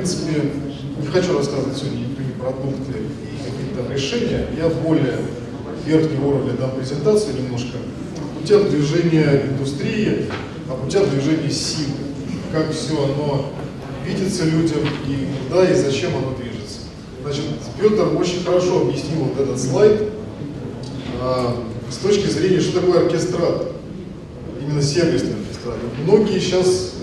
принципе, не хочу рассказывать сегодня никакие продукты и какие-то решения. Я более верхний уровень дам презентацию немножко. О путях движения индустрии, о путях движения сил. Как все оно видится людям и куда и зачем оно движется. Значит, Петр очень хорошо объяснил вот этот слайд а, с точки зрения, что такое оркестратор. Именно сервисный оркестратор. Многие сейчас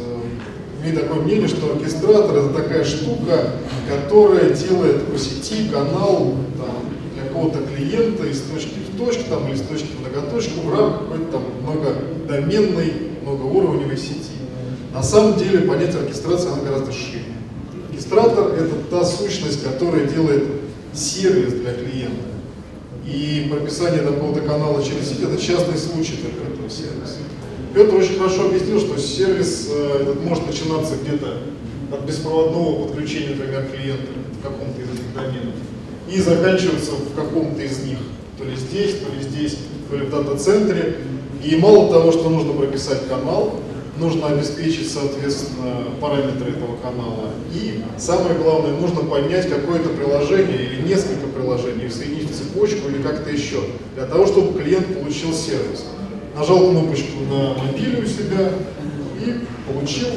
имеют такое мнение, что оркестратор это такая штука, которая делает по сети канал там, для какого-то клиента из точки в точку там, или из точки в многоточку в рамках какой-то там многодоменной, многоуровневой сети. На самом деле понятие оркестрации оно гораздо шире. Оркестратор это та сущность, которая делает сервис для клиента. И прописание какого-то канала через сеть это частный случай только этого сервиса. Петр очень хорошо объяснил, что сервис э, этот может начинаться где-то от беспроводного подключения, например, клиента в каком-то из этих доменов и заканчиваться в каком-то из них, то ли здесь, то ли здесь, то ли в дата-центре. И мало того, что нужно прописать канал, нужно обеспечить, соответственно, параметры этого канала. И самое главное, нужно поднять какое-то приложение или несколько приложений, соединить цепочку или как-то еще, для того, чтобы клиент получил сервис. Нажал кнопочку на мобиле у себя и получил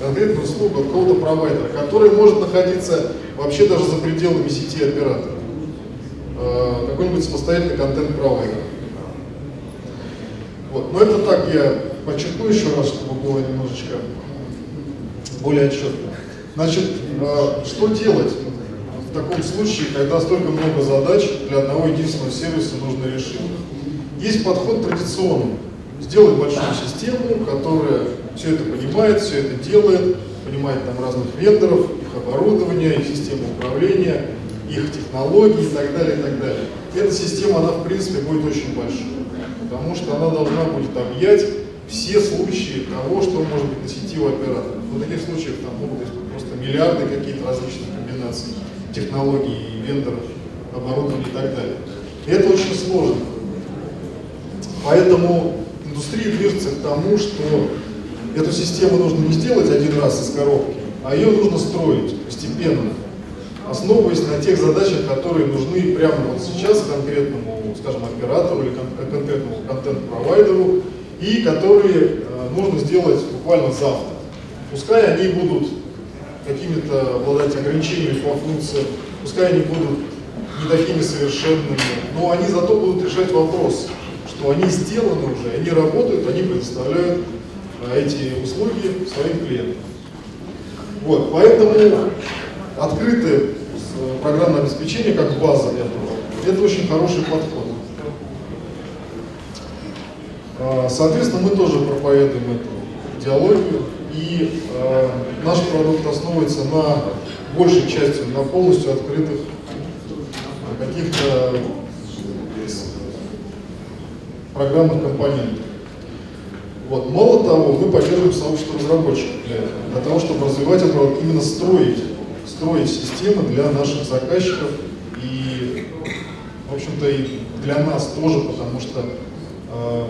конкретную услугу от какого-то провайдера, который может находиться вообще даже за пределами сети оператора. Э, какой-нибудь самостоятельный контент-провайдер. Вот. Но это так, я подчеркну еще раз, чтобы было немножечко более отчетно. Значит, э, что делать в таком случае, когда столько много задач для одного единственного сервиса нужно решить? Есть подход традиционный. Сделать большую систему, которая все это понимает, все это делает, понимает там разных вендоров, их оборудование, их систему управления, их технологии и так далее, и так далее. Эта система, она в принципе будет очень большой, потому что она должна будет объять все случаи того, что может быть на сети у оператора. В таких случаях там могут быть просто миллиарды каких-то различных комбинаций технологий, вендоров, оборудования и так далее. И это очень сложно. Поэтому индустрия движется к тому, что эту систему нужно не сделать один раз из коробки, а ее нужно строить постепенно, основываясь на тех задачах, которые нужны прямо вот сейчас конкретному, скажем, оператору или конкретному контент-провайдеру, и которые э, нужно сделать буквально завтра. Пускай они будут какими-то обладать ограничениями по функциям, пускай они будут не такими совершенными, но они зато будут решать вопрос, что они сделаны уже, они работают, они предоставляют э, эти услуги своим клиентам. Вот, поэтому открытое э, программное обеспечение как база, это очень хороший подход. А, соответственно, мы тоже проповедуем эту идеологию, и э, наш продукт основывается на большей части, на полностью открытых каких-то программных компонентах. Вот. Мало того, мы поддерживаем сообщество разработчиков для этого, для того, чтобы развивать это, именно строить, строить системы для наших заказчиков и, в общем-то, и для нас тоже, потому что э,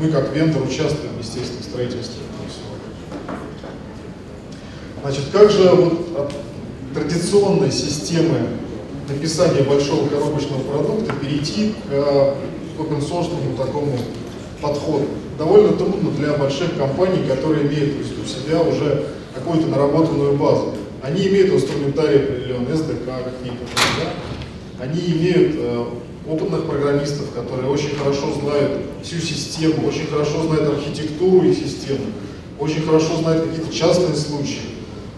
мы как вендор участвуем, естественно, в строительстве этого всего. Значит, как же вот от традиционной системы написания большого коробочного продукта перейти к open source такому подходу? Довольно трудно для больших компаний, которые имеют у себя уже какую-то наработанную базу. Они имеют инструментарий определенный, SDK какие-то, да? они имеют э, опытных программистов, которые очень хорошо знают всю систему, очень хорошо знают архитектуру и системы, очень хорошо знают какие-то частные случаи.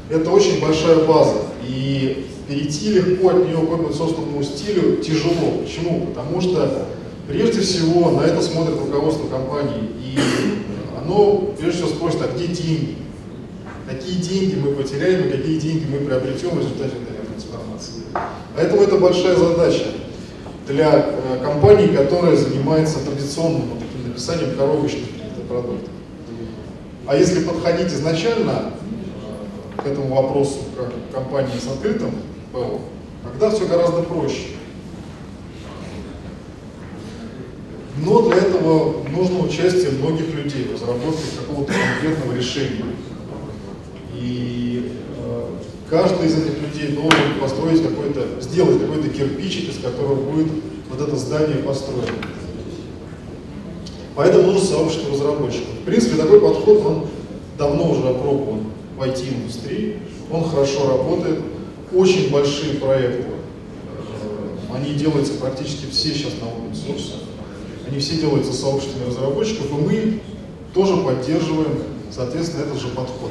Это очень большая база, и перейти легко от нее к open стилю тяжело. Почему? Потому что прежде всего на это смотрит руководство компании, и оно прежде всего спросит, а где деньги? Какие деньги мы потеряем и какие деньги мы приобретем в результате этой трансформации. Поэтому это большая задача для э, компании, которая занимается традиционным вот таким написанием коробочных каких-то продуктов. А если подходить изначально э, к этому вопросу, как компании с открытым ПО, тогда все гораздо проще. Но для этого нужно участие многих людей в разработке какого-то конкретного решения. И э, каждый из этих людей должен построить какой-то, сделать какой-то кирпичик, из которого будет вот это здание построено. Поэтому нужно сообщество разработчиков. В принципе, такой подход, он давно уже опробован в IT-индустрии, он хорошо работает, очень большие проекты, э, они делаются практически все сейчас на open source, они все делаются сообществами разработчиков, и мы тоже поддерживаем, соответственно, этот же подход.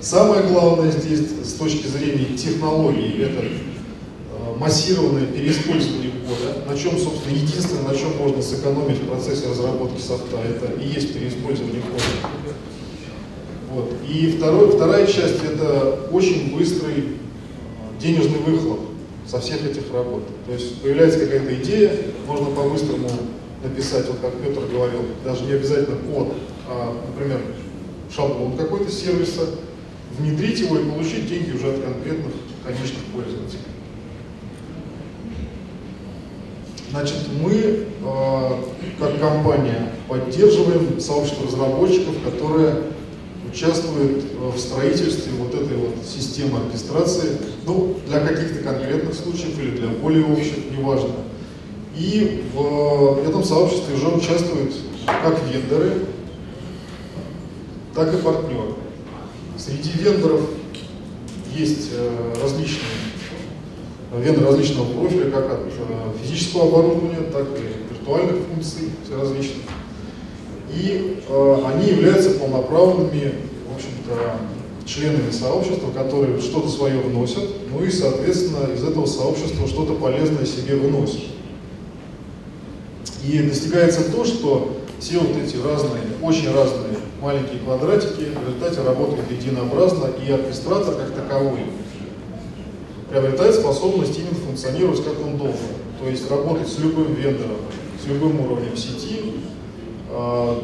Самое главное здесь с точки зрения технологий, это э, массированное переиспользование кода, на чем, собственно, единственное, на чем можно сэкономить в процессе разработки софта, это и есть переиспользование кода. Вот. И второй, вторая часть – это очень быстрый э, денежный выхлоп со всех этих работ. То есть появляется какая-то идея, можно по-быстрому написать, вот как Петр говорил, даже не обязательно код, а, например, шаблон какой-то сервиса, внедрить его и получить деньги уже от конкретных конечных пользователей. Значит, мы, э, как компания, поддерживаем сообщество разработчиков, которое участвует в строительстве вот этой вот системы оркестрации, ну, для каких-то конкретных случаев или для более общих, неважно. И в этом сообществе уже участвуют как вендоры, так и партнеры. Среди вендоров есть э, различные вендоры различного профиля, как от э, физического оборудования, так и виртуальных функций различных. И э, они являются полноправными, в общем-то, членами сообщества, которые что-то свое вносят, ну и, соответственно, из этого сообщества что-то полезное себе выносят. И достигается то, что все вот эти разные, очень разные маленькие квадратики в результате работают единообразно, и оркестратор как таковой приобретает способность именно функционировать как он должен. То есть работать с любым вендором, с любым уровнем сети, э,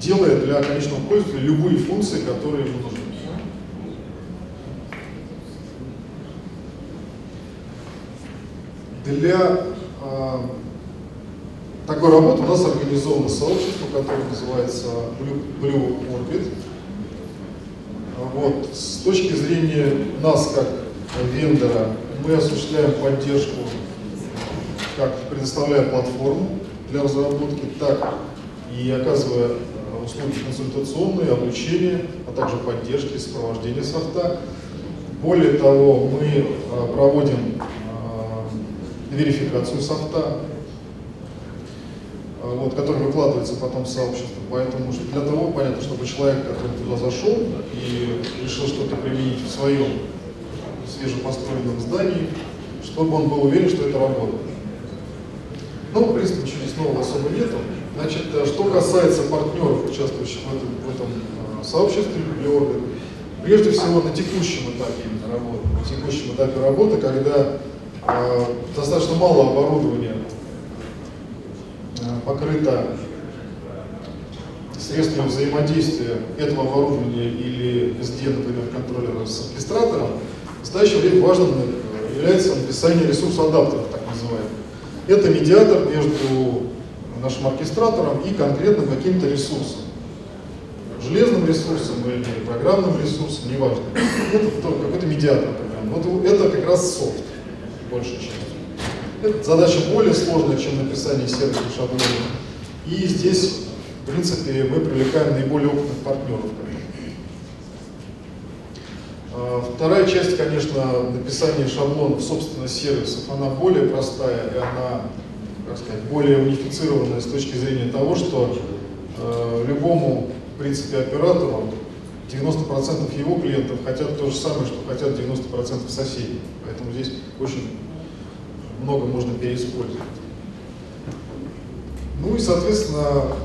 делая для конечного пользователя любые функции, которые ему нужны. Для э, такой работы у нас организовано сообщество, которое называется Blue, Orbit. Вот. С точки зрения нас, как вендора, мы осуществляем поддержку, как предоставляя платформу для разработки, так и оказывая э, услуги консультационные, обучения, а также поддержки, сопровождения софта. Более того, мы э, проводим э, верификацию софта, вот, который выкладывается потом в сообщество. Поэтому для того, понятно, чтобы человек, который туда зашел и решил что-то применить в своем свежепостроенном здании, чтобы он был уверен, что это работает. Ну, в принципе, ничего нового особо нету. Значит, э, что касается партнеров, участвующих в этом, в этом э, сообществе Биорга, прежде всего на текущем этапе именно работы, на текущем этапе работы, когда э, достаточно мало оборудования покрыто средствами взаимодействия этого оборудования или SD, например, контроллера с оркестратором, в настоящее время важным э, является написание ресурс-адаптеров, так называемых. Это медиатор между нашим оркестратором и конкретным каким-то ресурсом. Железным ресурсом или программным ресурсом, неважно. Это какой-то медиатор. Вот это как раз софт, большей частью. Это задача более сложная, чем написание сервисных шаблонов. И здесь, в принципе, мы привлекаем наиболее опытных партнеров. А, вторая часть, конечно, написания шаблонов, собственно, сервисов, она более простая и она, как сказать, более унифицированная с точки зрения того, что э, любому, в принципе, оператору 90% его клиентов хотят то же самое, что хотят 90% соседей. Поэтому здесь очень много можно переиспользовать. Ну и, соответственно,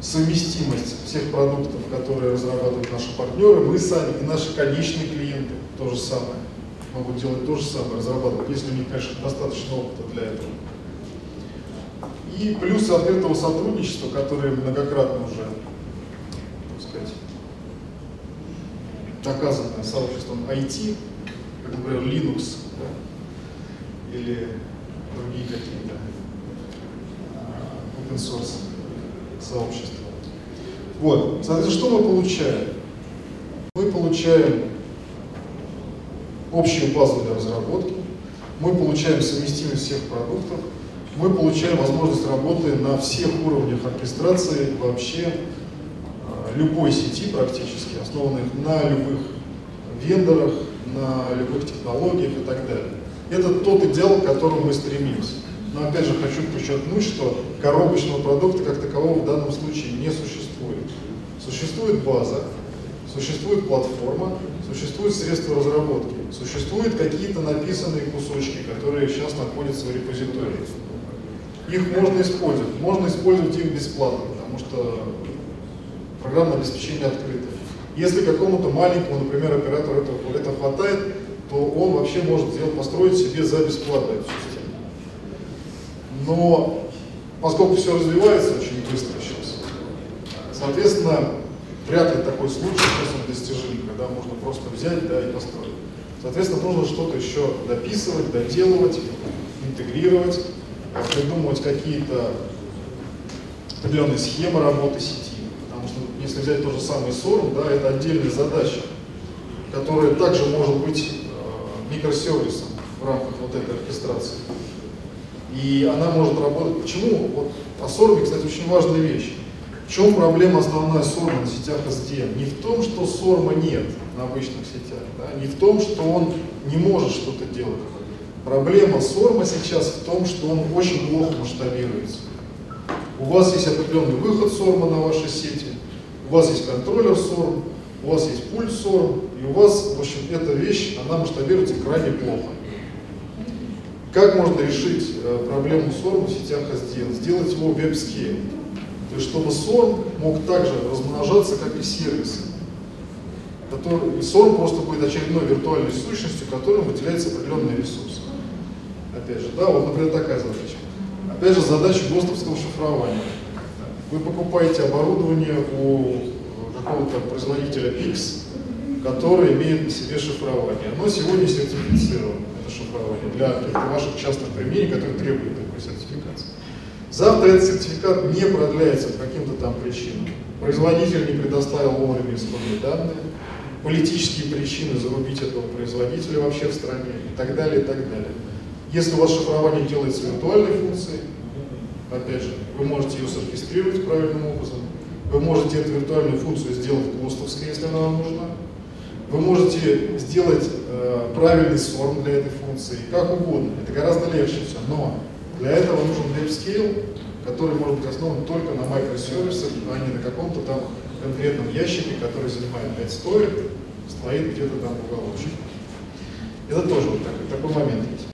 совместимость всех продуктов, которые разрабатывают наши партнеры, мы сами и наши конечные клиенты то же самое могут делать то же самое, разрабатывать, если у них, конечно, достаточно опыта для этого. И плюс открытого сотрудничества, которое многократно уже, так сказать, доказано сообществом IT, как, например, Linux или другие какие-то а, open source сообщества. Вот, соответственно, что мы получаем? Мы получаем общую базу для разработки, мы получаем совместимость всех продуктов, мы получаем возможность работы на всех уровнях оркестрации вообще э, любой сети практически, основанных на любых вендорах, на любых технологиях и так далее. Это тот идеал, к которому мы стремимся. Но опять же хочу подчеркнуть, что коробочного продукта как такового в данном случае не существует. Существует база, существует платформа, существуют средства разработки, существуют какие-то написанные кусочки, которые сейчас находятся в репозитории. Их можно использовать. Можно использовать их бесплатно, потому что программное обеспечение открыто. Если какому-то маленькому, например, оператору это, это хватает, то он вообще может сделать, построить себе за бесплатно эту систему. Но поскольку все развивается очень быстро сейчас, соответственно, вряд ли такой случай сейчас он достижим, когда можно просто взять да, и построить. Соответственно, нужно что-то еще дописывать, доделывать, интегрировать, придумывать какие-то определенные схемы работы сети. Потому что если взять тот же самый SORM, да, это отдельная задача, которая также может быть микросервисом в рамках вот этой оркестрации. И она может работать. Почему? Вот о SORM, кстати, очень важная вещь. В чем проблема основная SORM на сетях SDN? Не в том, что SORM нет на обычных сетях, да? не в том, что он не может что-то делать. Проблема SORM сейчас в том, что он очень плохо масштабируется. У вас есть определенный выход SORM на вашей сети, у вас есть контроллер SORM, у вас есть пульт SORM, и у вас, в общем, эта вещь, она масштабируется крайне плохо. Как можно решить э, проблему SORM в сетях SDN? Сделать его веб-скейл. То есть, чтобы SORM мог также размножаться, как и сервисы. Который, и просто будет очередной виртуальной сущностью, которой выделяется определенный ресурс. Опять же, да, вот, например, такая задача. Опять же, задача ГОСТовского шифрования. Вы покупаете оборудование у какого-то производителя X, который имеет на себе шифрование. Оно сегодня сертифицировано, это шифрование, для ваших частных применений, которые требуют такой сертификации. Завтра этот сертификат не продляется по каким-то там причинам. Производитель не предоставил вовремя исходные данные, политические причины зарубить этого производителя вообще в стране и так далее, и так далее. Если у вас шифрование делается виртуальной функцией, опять же, вы можете ее соркестрировать правильным образом, вы можете эту виртуальную функцию сделать ГОСТовской, если она вам нужна, вы можете сделать э, правильный сорм для этой функции, как угодно. Это гораздо легче все. Но для этого нужен WebScale, который может быть основан только на микросервисах, а не на каком-то там конкретном ящике, который занимает 5 стоек, стоит где-то там в уголочке. Это тоже вот такой, такой момент есть.